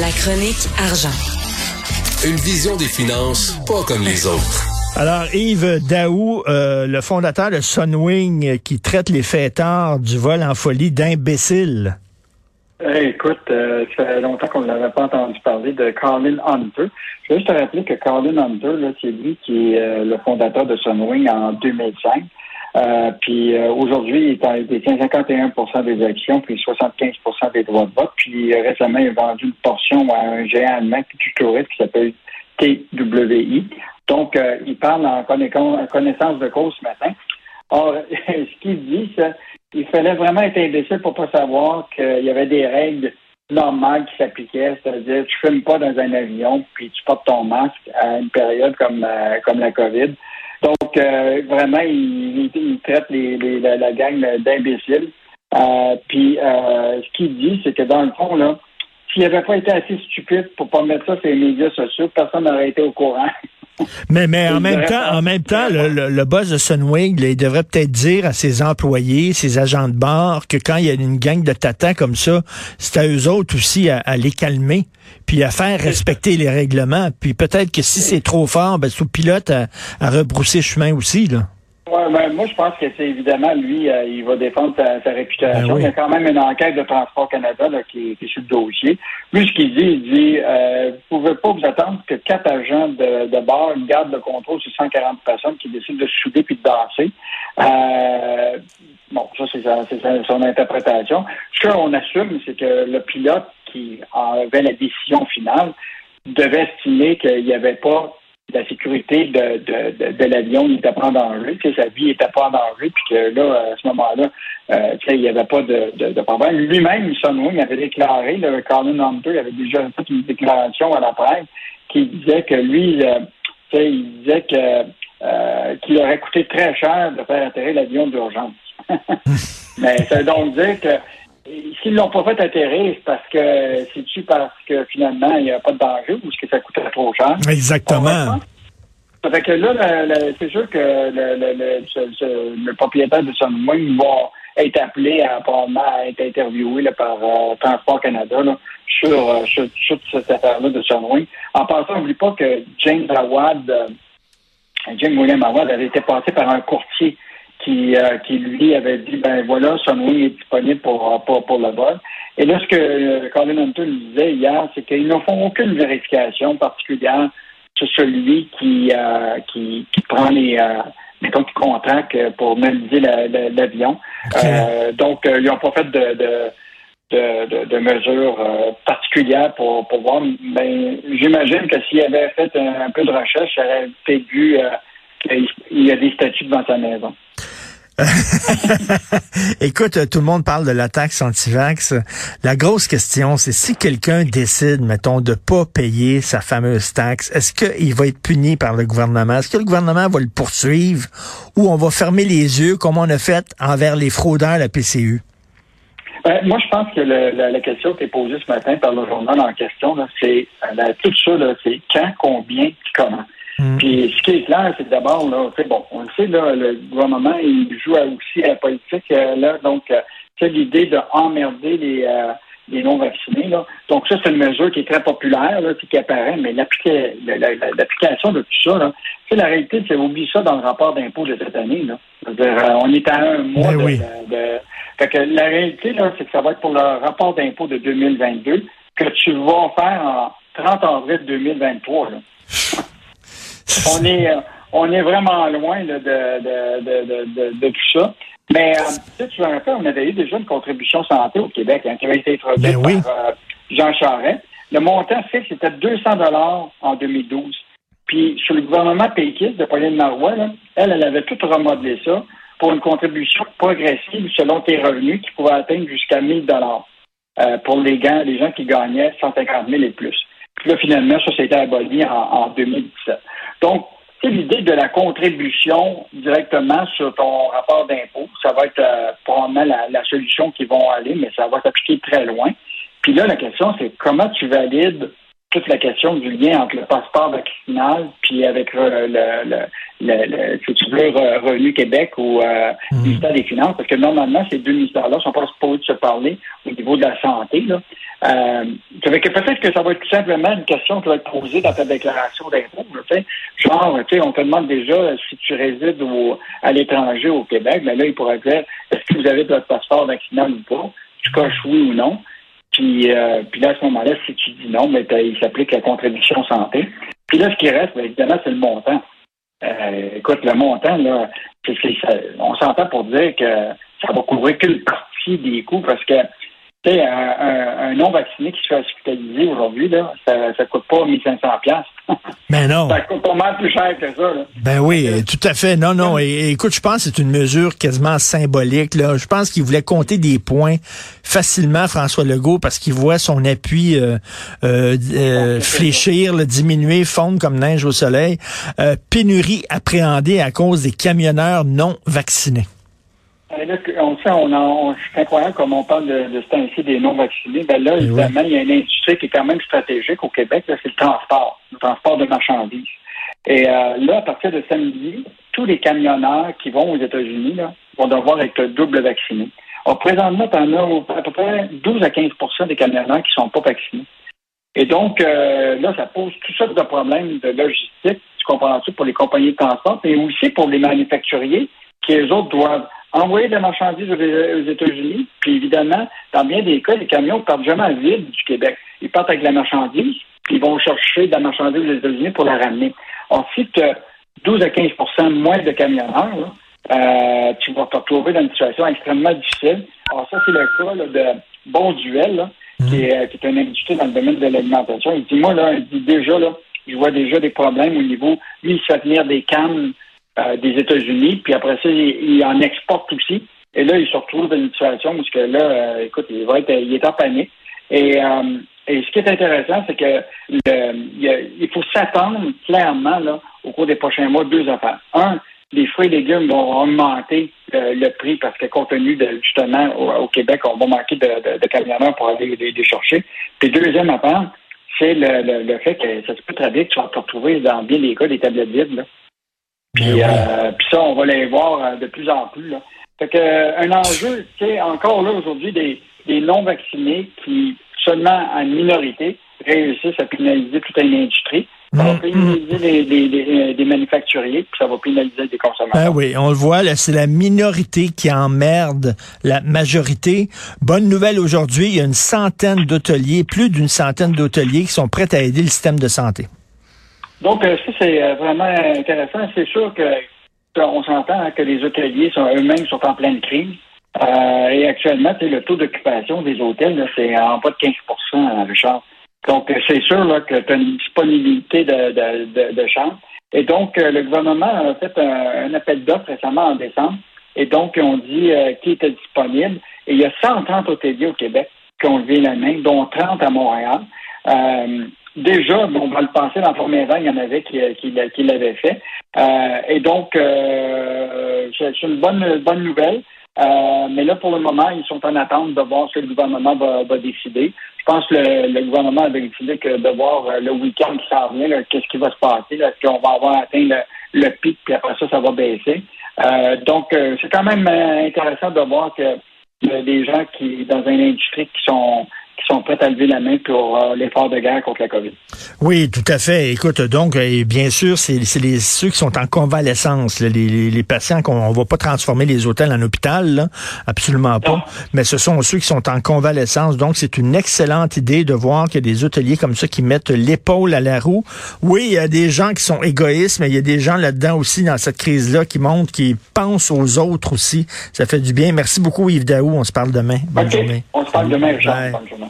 La chronique argent. Une vision des finances pas comme les autres. Alors, Yves Daou, euh, le fondateur de Sunwing, qui traite les fêtards du vol en folie d'imbéciles. Hey, écoute, euh, ça fait longtemps qu'on n'avait pas entendu parler de Colin Hunter. Je veux juste te rappeler que Colin Hunter, c'est lui qui est euh, le fondateur de Sunwing en 2005. Euh, puis euh, aujourd'hui, il détient 51% des actions, puis 75% des droits de vote. Puis euh, récemment, il a vendu une portion à un géant allemand du tourisme qui s'appelle TWI. Donc, il parle en connaissance de cause ce matin. Or, ce qu'il dit, c'est il fallait vraiment être imbécile pour pas savoir qu'il y avait des règles normales qui s'appliquaient, c'est-à-dire tu fumes pas dans un avion, puis tu portes ton masque à une période comme comme la COVID. Donc, euh, vraiment, il, il, traite les, les, la, la, gang d'imbéciles. Euh, puis, euh, ce qu'il dit, c'est que dans le fond, là, s'il n'avait pas été assez stupide pour pas mettre ça sur les médias sociaux, personne n'aurait été au courant. Mais, mais en même temps, en même temps, le, le, boss de Sunwing, il devrait peut-être dire à ses employés, ses agents de bord, que quand il y a une gang de tatans comme ça, c'est à eux autres aussi à, les calmer, puis à faire respecter les règlements. Puis peut-être que si c'est trop fort, ben, sous pilote à, à rebrousser chemin aussi, là. Ouais, ben, moi, je pense que c'est évidemment, lui, euh, il va défendre sa, réputation. Ben il y a quand même une enquête de Transport Canada là, qui, est sur le dossier. Lui, ce qu'il dit, il dit euh, vous ne pouvez pas vous attendre que quatre agents de, de bord, une garde de contrôle sur 140 personnes qui décident de se souder puis de danser. Euh, bon, ça, c'est son interprétation. Ce qu'on assume, c'est que le pilote qui avait la décision finale devait estimer qu'il n'y avait pas la sécurité de, de, l'avion n'était pas en danger, que sa vie n'était pas en danger, puis que là, à ce moment-là, euh, il n'y avait pas de, de, problème. Lui-même, il avait déclaré, le Colin Hunter avait déjà fait une déclaration à la presse qui disait que lui, euh, il disait que euh, qu'il aurait coûté très cher de faire atterrir l'avion d'urgence. Mais ça veut donc dire que s'ils l'ont pas fait atterrir, c'est parce que c'est-tu parce que finalement il n'y a pas de danger ou est-ce que ça coûterait trop cher? Exactement. Fait que là, c'est sûr que le, le, le, propriétaire de Sunwing va être appelé à, à être interviewé là, par euh, Transport Canada euh, sur, sur, cette affaire-là de Sunwing. En passant, n'oublie pas que James Awad, euh, James William Awad avait été passé par un courtier qui, euh, qui lui avait dit ben voilà, Sunwing est disponible pour, euh, pour, pour le vol. Et là, ce que euh, Colin Hunter disait hier, c'est qu'ils ne font aucune vérification particulière sur celui qui, qui, qui prend les mettons qui contracte pour analyser l'avion. donc, ils n'ont pas fait de, de de, de, mesures particulières pour, pour voir. Mais j'imagine que s'il avait fait un, peu de recherche, il aurait peut-être vu qu'il y a des statuts devant sa maison. Écoute, tout le monde parle de la taxe anti-vax. La grosse question, c'est si quelqu'un décide, mettons, de pas payer sa fameuse taxe, est-ce qu'il va être puni par le gouvernement? Est-ce que le gouvernement va le poursuivre ou on va fermer les yeux comme on a fait envers les fraudeurs à la PCU? Ben, moi, je pense que la, question qui est posée ce matin par le journal en question, c'est euh, tout ça, c'est quand, combien, comment. Mm. Puis ce qui est clair, c'est d'abord, là, c'est bon, on le sait, là, le gouvernement, il joue aussi à la politique, euh, là, donc euh, c'est l'idée de emmerder les, euh, les non-vaccinés. Là. Donc ça, c'est une mesure qui est très populaire, là, puis qui apparaît, mais l'application de tout ça, là, la réalité, c'est oublie ça dans le rapport d'impôt de cette année. Là. -dire, on est à un mois ben de, de, Fait que la réalité, là, c'est que ça va être pour le rapport d'impôt de 2022 que tu vas faire en 30 avril 2023. Là. on est euh, on est vraiment loin de, de, tout ça. Mais euh, tu veux on avait eu déjà une contribution santé au Québec hein, qui avait été introduite ben par euh, Jean Charest. Le montant fixe c'était 200 dollars en 2012. Puis sur le gouvernement péquiste de Pauline Marois, elle, elle avait tout remodelé ça pour une contribution progressive selon tes revenus qui pouvait atteindre jusqu'à 1000 dollars pour les, gens, les gens qui gagnaient 150 000 et plus. Puis là, finalement, ça, s'est aboli en, en 2017. Donc, l'idée de la contribution directement sur ton rapport d'impôt. Ça va être euh, probablement la, solution qui vont aller, mais ça va s'appliquer très loin. Puis là, la question, c'est comment tu valides toute la question du lien entre le passeport vaccinal puis avec le, le, le, si tu veux, Revenu Québec ou euh, mmh. ministère des Finances, parce que normalement, ces deux ministères-là ne sont pas supposés se parler au niveau de la santé. Là. Euh, peut-être que ça va être tout simplement une question qui va être posée dans ta déclaration d'impôt. Genre, on te demande déjà si tu résides à l'étranger au Québec, mais là, il pourrait dire est-ce que vous avez votre passeport vaccinal ou pas? Tu coches oui ou non. Puis, euh, puis là, à ce moment-là, si tu dis non, mais il s'applique la contribution santé. Puis là, ce qui reste, bien, évidemment, c'est le montant. Euh, écoute, le montant, là, on s'entend pour dire que ça va couvrir qu'une partie des coûts parce que tu sais, un, non-vacciné qui se fait hospitaliser aujourd'hui, là, ça ne coûte pas 1500 pièces. Ben non. Ça coûte pas mal plus cher que ça. Là. Ben oui, tout à fait. Non, non. Et, écoute, je pense que c'est une mesure quasiment symbolique. Là. Je pense qu'il voulait compter des points facilement, François Legault, parce qu'il voit son appui euh, euh, euh fléchir, diminuer, fondre comme neige au soleil. Euh, pénurie appréhendée à cause des camionneurs non vaccinés. Là, on sait, on, on c'est incroyable comme on parle de, de ce temps-ci des non-vaccinés. Ben là, évidemment, il y a une industrie qui est quand même stratégique au Québec, c'est le transport, le transport de marchandises. Et euh, là, à partir de samedi, tous les camionneurs qui vont aux États-Unis vont devoir être double vaccinés. Alors, présentement, on a à peu près 12 à 15% des camionneurs qui ne sont pas vaccinés. Et donc, euh, là, ça pose tout sortes de problèmes de logistique, tu comprends-tu, pour les compagnies de transport, mais aussi pour les manufacturiers qui, eux autres, doivent envoyer des marchandises aux États-Unis. Puis évidemment, dans bien des cas, les camions partent jamais à vide du Québec. Ils partent avec la marchandise, puis ils vont chercher de la marchandise aux États-Unis pour la ramener. Ensuite, tu as 12 à 15% moins de camionneurs. Euh, tu vas te retrouver dans une situation extrêmement difficile. Alors ça, c'est le cas de Bon Duel, qui, est, qui, est, un industrie dans le domaine de l'alimentation. Il dit, moi, là, il dit déjà, là, je vois déjà des problèmes au niveau, lui, il se fait venir des cannes euh, des États-Unis, puis après ça, il, en exporte aussi. Et là, il se retrouve dans une situation où que là, euh, écoute, il va être, il est en panique. Et, euh, et ce qui est intéressant, c'est que il, faut s'attendre clairement là, au cours des prochains mois deux affaires. Un, les fruits et légumes vont augmenter le prix parce que compte tenu de justement au, Québec, on va manquer de, de, camionneurs pour aller les, chercher. Puis deuxième affaire, c'est le, le, fait que ça se peut très bien que tu vas te retrouver dans bien des cas des tablettes vides. Là. Puis, euh, puis ça, on va les voir euh, de plus en plus. Là. Fait que, euh, un enjeu, c'est encore là aujourd'hui des, des non-vaccinés qui, seulement en minorité, réussissent à pénaliser toute une industrie. Ça va mmh, pénaliser des manufacturiers, puis ça va pénaliser des consommateurs. Ben oui, on le voit, là, c'est la minorité qui emmerde la majorité. Bonne nouvelle aujourd'hui, il y a une centaine d'hôteliers, plus d'une centaine d'hôteliers qui sont prêts à aider le système de santé. Donc, euh, ça, c'est euh, vraiment intéressant. C'est sûr que on s'entend hein, que les hôteliers sont eux-mêmes sont en pleine crise. Euh, et actuellement, le taux d'occupation des hôtels, c'est en bas de 15% Richard. Donc, c'est sûr là, que tu as une disponibilité de, de, de, chambres. Et donc, le gouvernement a fait un, appel d'offres récemment en décembre. Et donc, on dit qui était disponible. Et il y a 130 hôteliers au Québec qui ont levé la main, dont 30 à Montréal. Euh, déjà, bon, dans le passé, dans la première vague, il y en avait qui, qui, qui l'avaient fait. Euh, et donc, euh, c'est une bonne, bonne nouvelle. Euh, mais là, pour le moment, ils sont en attente de voir ce que le gouvernement va, va décider. Je pense que le, gouvernement a décidé que de voir le week-end qui s'en vient, qu'est-ce qui va se passer. Est-ce qu'on va avoir atteint le, le, pic, puis après ça, ça va baisser? donc, c'est quand même intéressant de voir que des gens qui, dans une industrie qui sont sont prêts à lever la main pour euh, l'effort de guerre contre la COVID. Oui, tout à fait. Écoute, donc, et bien sûr, c'est les, ceux qui sont en convalescence, les, les, les, patients qu'on ne va pas transformer les hôtels en hôpital, là, absolument pas. Mais ce sont ceux qui sont en convalescence. Donc, c'est une excellente idée de voir qu'il y a des hôteliers comme ça qui mettent l'épaule à la roue. Oui, il y a des gens qui sont égoïstes, mais il y a des gens là-dedans aussi dans cette crise-là qui montrent, qui pensent aux autres aussi. Ça fait du bien. Merci beaucoup, Yves Daou. On se parle demain. Bonne journée. On se parle demain, Bonne journée.